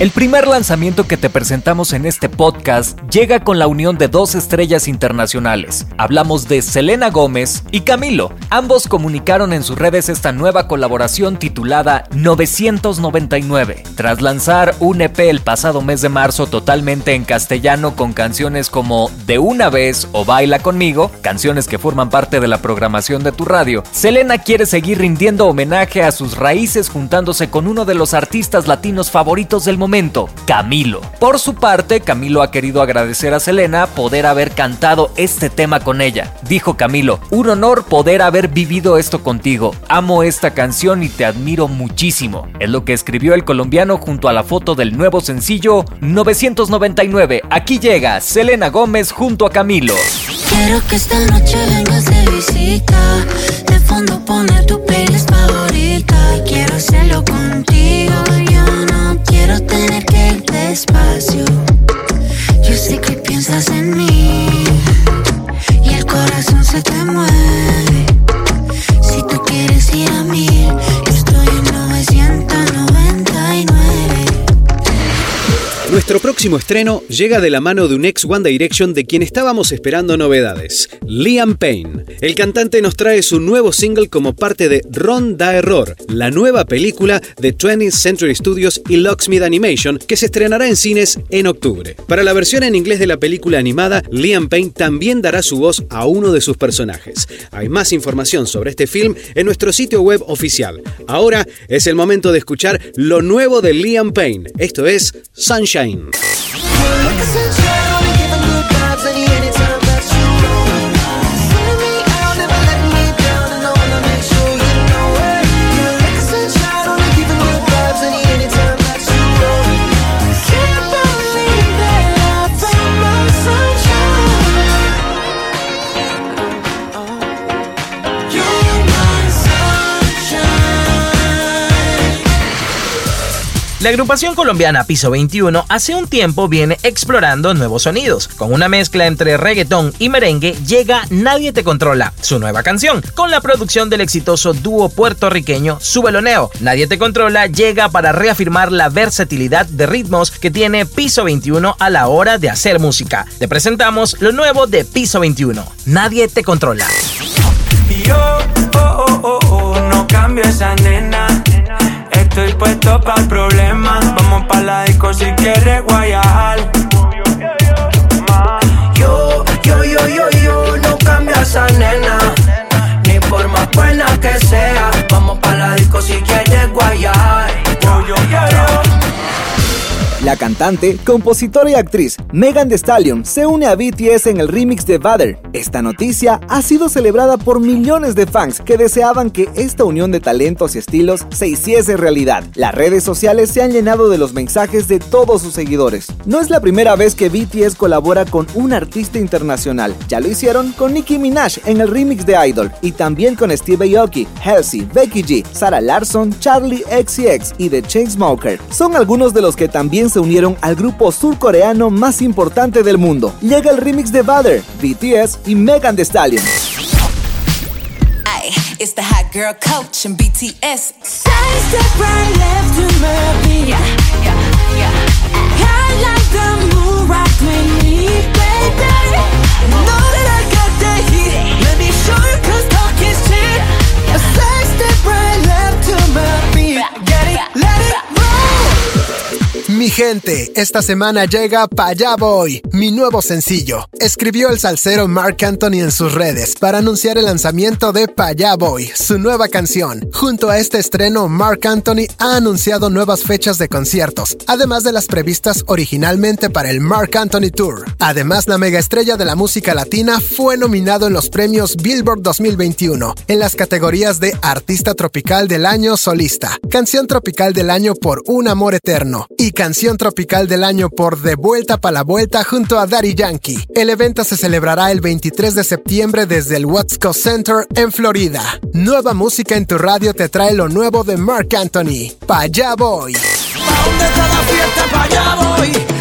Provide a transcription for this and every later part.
El primer lanzamiento que te presentamos en este podcast llega con la unión de dos estrellas internacionales. Hablamos de Selena Gómez y Camilo. Ambos comunicaron en sus redes esta nueva colaboración titulada 999. Tras lanzar un EP el pasado mes de marzo totalmente en castellano con canciones como De una vez o Baila conmigo, canciones que forman parte de la programación de tu radio, Selena quiere seguir rindiendo homenaje a sus raíces juntándose con uno de los artistas latinos favoritos del momento Camilo. Por su parte, Camilo ha querido agradecer a Selena poder haber cantado este tema con ella. Dijo Camilo, un honor poder haber vivido esto contigo. Amo esta canción y te admiro muchísimo. Es lo que escribió el colombiano junto a la foto del nuevo sencillo 999. Aquí llega Selena Gómez junto a Camilo. Quiero que esta noche vengas de visita. De fondo tu favorita. quiero hacerlo contigo. Despacio. Yo sé que piensas en mí. Y el corazón se te mueve. Si tú quieres ir a mí, estoy en 999. Nuestro próximo estreno llega de la mano de un ex One Direction de quien estábamos esperando novedades, Liam Payne. El cantante nos trae su nuevo single como parte de Ron Da Error, la nueva película de 20th Century Studios y Locksmith Animation que se estrenará en cines en octubre. Para la versión en inglés de la película animada, Liam Payne también dará su voz a uno de sus personajes. Hay más información sobre este film en nuestro sitio web oficial. Ahora es el momento de escuchar lo nuevo de Liam Payne. Esto es Sunshine. La agrupación colombiana Piso 21 hace un tiempo viene explorando nuevos sonidos. Con una mezcla entre reggaetón y merengue llega Nadie te controla, su nueva canción, con la producción del exitoso dúo puertorriqueño Subeloneo. Nadie te controla llega para reafirmar la versatilidad de ritmos que tiene Piso 21 a la hora de hacer música. Te presentamos lo nuevo de Piso 21, Nadie te controla. Yo, oh, oh, oh, no cambio esa nena Estoy puesto para el problema. Vamos pa' la disco si quieres guayar. Yo, yo, yo, yo, yo, no cambio a esa nena. Ni por más buena que sea. Vamos pa' la disco si quieres guayar. La cantante, compositora y actriz Megan Thee Stallion se une a BTS en el remix de Butter. Esta noticia ha sido celebrada por millones de fans que deseaban que esta unión de talentos y estilos se hiciese realidad. Las redes sociales se han llenado de los mensajes de todos sus seguidores. No es la primera vez que BTS colabora con un artista internacional. Ya lo hicieron con Nicki Minaj en el remix de Idol y también con Steve Aoki, Halsey, Becky G, Sarah Larson, Charlie XCX y The Chainsmokers. Son algunos de los que también se unieron al grupo surcoreano más importante del mundo. Llega el remix de Butter, BTS y Megan Thee Stallion. It's the hot girl coach and BTS. Mi gente, esta semana llega Pa' allá voy, mi nuevo sencillo. Escribió el salsero Mark Anthony en sus redes para anunciar el lanzamiento de Pa' allá voy, su nueva canción. Junto a este estreno, Mark Anthony ha anunciado nuevas fechas de conciertos, además de las previstas originalmente para el Mark Anthony Tour. Además, la mega estrella de la música latina fue nominado en los premios Billboard 2021 en las categorías de Artista Tropical del Año Solista, Canción Tropical del Año por Un Amor Eterno y Canción tropical del año por De Vuelta para la Vuelta junto a Daddy Yankee. El evento se celebrará el 23 de septiembre desde el Watsco Center en Florida. Nueva música en tu radio te trae lo nuevo de Mark Anthony. Pa' allá voy. ¿Pa dónde está la fiesta? Allá voy.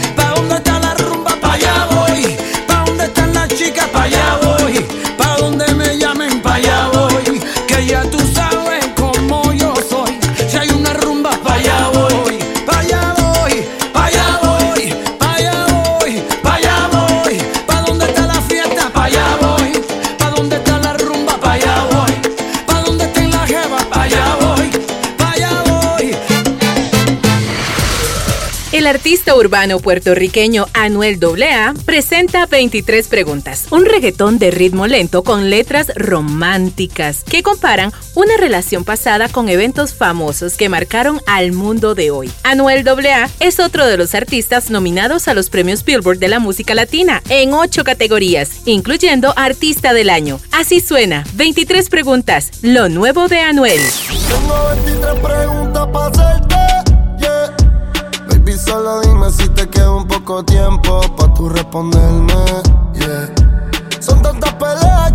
El artista urbano puertorriqueño Anuel AA presenta 23 preguntas, un reggaetón de ritmo lento con letras románticas que comparan una relación pasada con eventos famosos que marcaron al mundo de hoy. Anuel AA es otro de los artistas nominados a los premios Billboard de la música latina en ocho categorías, incluyendo Artista del Año. Así suena, 23 preguntas, lo nuevo de Anuel. Tengo 23 preguntas para solo dime si te queda un poco tiempo para tú responderme, yeah. Son tantas peleas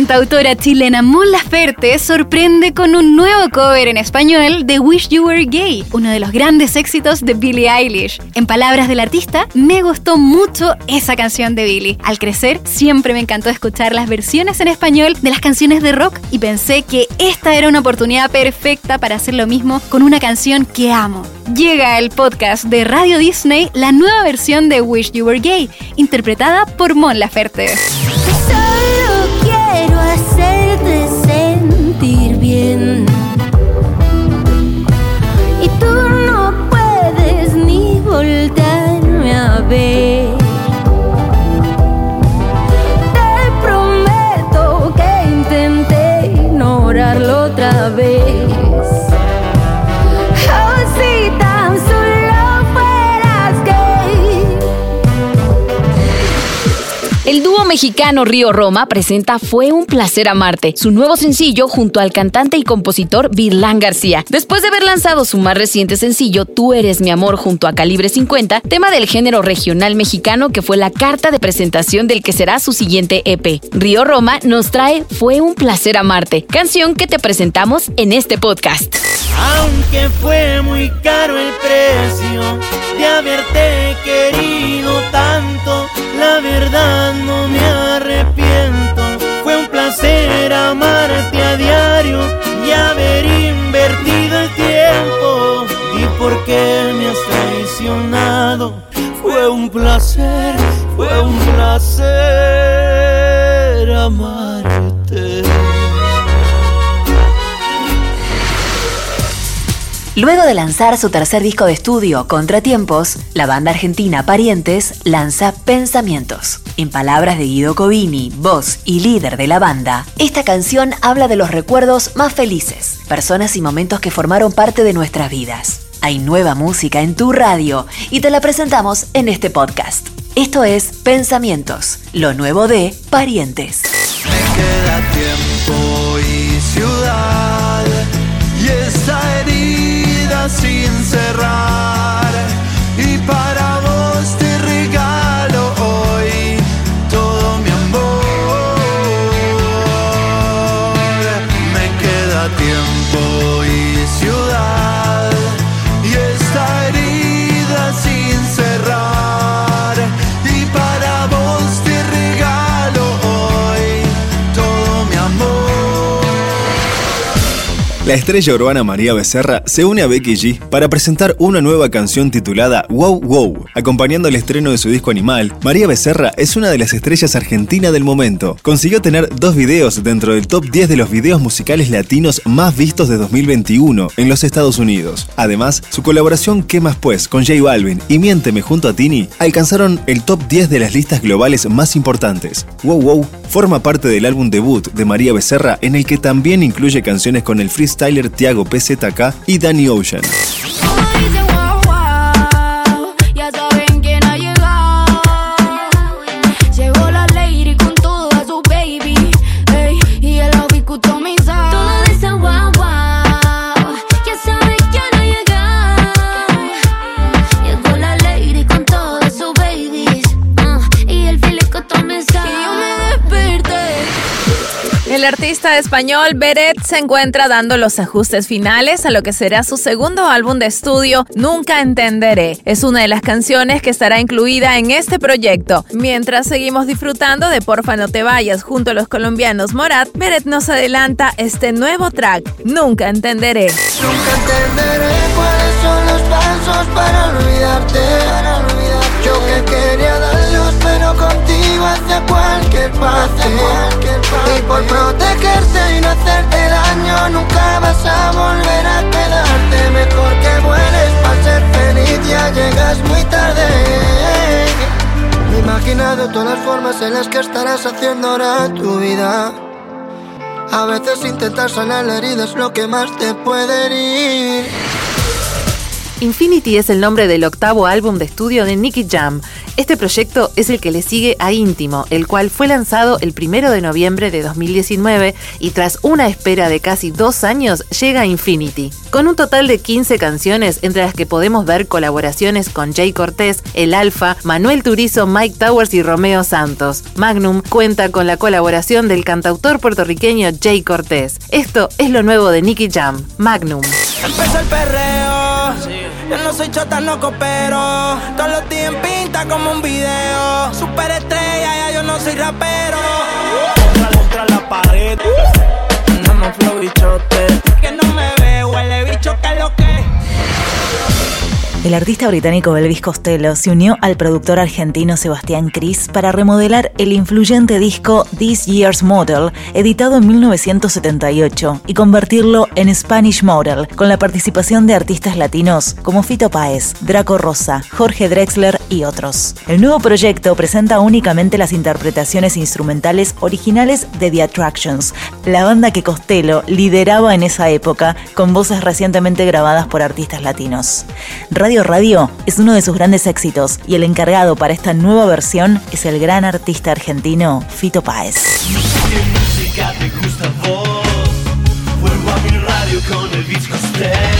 cantautora chilena Mon Laferte sorprende con un nuevo cover en español de Wish You Were Gay, uno de los grandes éxitos de Billie Eilish. En palabras del artista, me gustó mucho esa canción de Billie. Al crecer, siempre me encantó escuchar las versiones en español de las canciones de rock y pensé que esta era una oportunidad perfecta para hacer lo mismo con una canción que amo. Llega el podcast de Radio Disney, la nueva versión de Wish You Were Gay, interpretada por Mon Laferte. Mexicano Río Roma presenta Fue un placer amarte, su nuevo sencillo junto al cantante y compositor Virlán García. Después de haber lanzado su más reciente sencillo Tú eres mi amor junto a Calibre 50, tema del género regional mexicano que fue la carta de presentación del que será su siguiente EP. Río Roma nos trae Fue un placer amarte, canción que te presentamos en este podcast. Aunque fue muy caro el precio de haberte fue un placer amarte. Luego de lanzar su tercer disco de estudio, Contratiempos, la banda argentina Parientes lanza Pensamientos. En palabras de Guido Covini, voz y líder de la banda, esta canción habla de los recuerdos más felices, personas y momentos que formaron parte de nuestras vidas. Hay nueva música en tu radio y te la presentamos en este podcast. Esto es Pensamientos, lo nuevo de Parientes. queda tiempo y ciudad y herida sin cerrar La estrella urbana María Becerra se une a Becky G para presentar una nueva canción titulada Wow Wow. Acompañando el estreno de su disco Animal, María Becerra es una de las estrellas argentinas del momento. Consiguió tener dos videos dentro del top 10 de los videos musicales latinos más vistos de 2021 en los Estados Unidos. Además, su colaboración ¿Qué más pues? con J Balvin y Miénteme junto a Tini alcanzaron el top 10 de las listas globales más importantes. Wow Wow forma parte del álbum debut de María Becerra en el que también incluye canciones con el freestyler Tiago PZK y Danny Ocean. Español Beret se encuentra dando los ajustes finales a lo que será su segundo álbum de estudio, Nunca Entenderé. Es una de las canciones que estará incluida en este proyecto. Mientras seguimos disfrutando de Porfa No Te Vayas junto a los colombianos Morat, Beret nos adelanta este nuevo track, Nunca Entenderé. Nunca entenderé cuáles son los pasos para olvidarte. Yo que quería darlos, pero contigo hace cualquier parte. Y por protegerte nunca vas a volver a quedarte. Mejor que mueres para ser feliz, ya llegas muy tarde. Me he imaginado todas las formas en las que estarás haciendo ahora tu vida. A veces intentar sanar la herida es lo que más te puede herir. Infinity es el nombre del octavo álbum de estudio de Nicky Jam. Este proyecto es el que le sigue a Íntimo, el cual fue lanzado el primero de noviembre de 2019 y tras una espera de casi dos años llega Infinity. Con un total de 15 canciones, entre las que podemos ver colaboraciones con Jay Cortés, El Alfa, Manuel Turizo, Mike Towers y Romeo Santos. Magnum cuenta con la colaboración del cantautor puertorriqueño Jay Cortés. Esto es lo nuevo de Nicky Jam, Magnum. Empieza el perreo. Yo no soy chota, no coopero. Todos los días en pinta como un video. Super estrella, ya yo no soy rapero. Contra, contra la pared. Andamos flow bichote. Que no me ve, huele bicho, que lo que. El artista británico Elvis Costello se unió al productor argentino Sebastián Cris para remodelar el influyente disco This Year's Model, editado en 1978, y convertirlo en Spanish Model, con la participación de artistas latinos como Fito Páez, Draco Rosa, Jorge Drexler y otros. El nuevo proyecto presenta únicamente las interpretaciones instrumentales originales de The Attractions, la banda que Costello lideraba en esa época con voces recientemente grabadas por artistas latinos. Radio es uno de sus grandes éxitos y el encargado para esta nueva versión es el gran artista argentino Fito Páez. radio.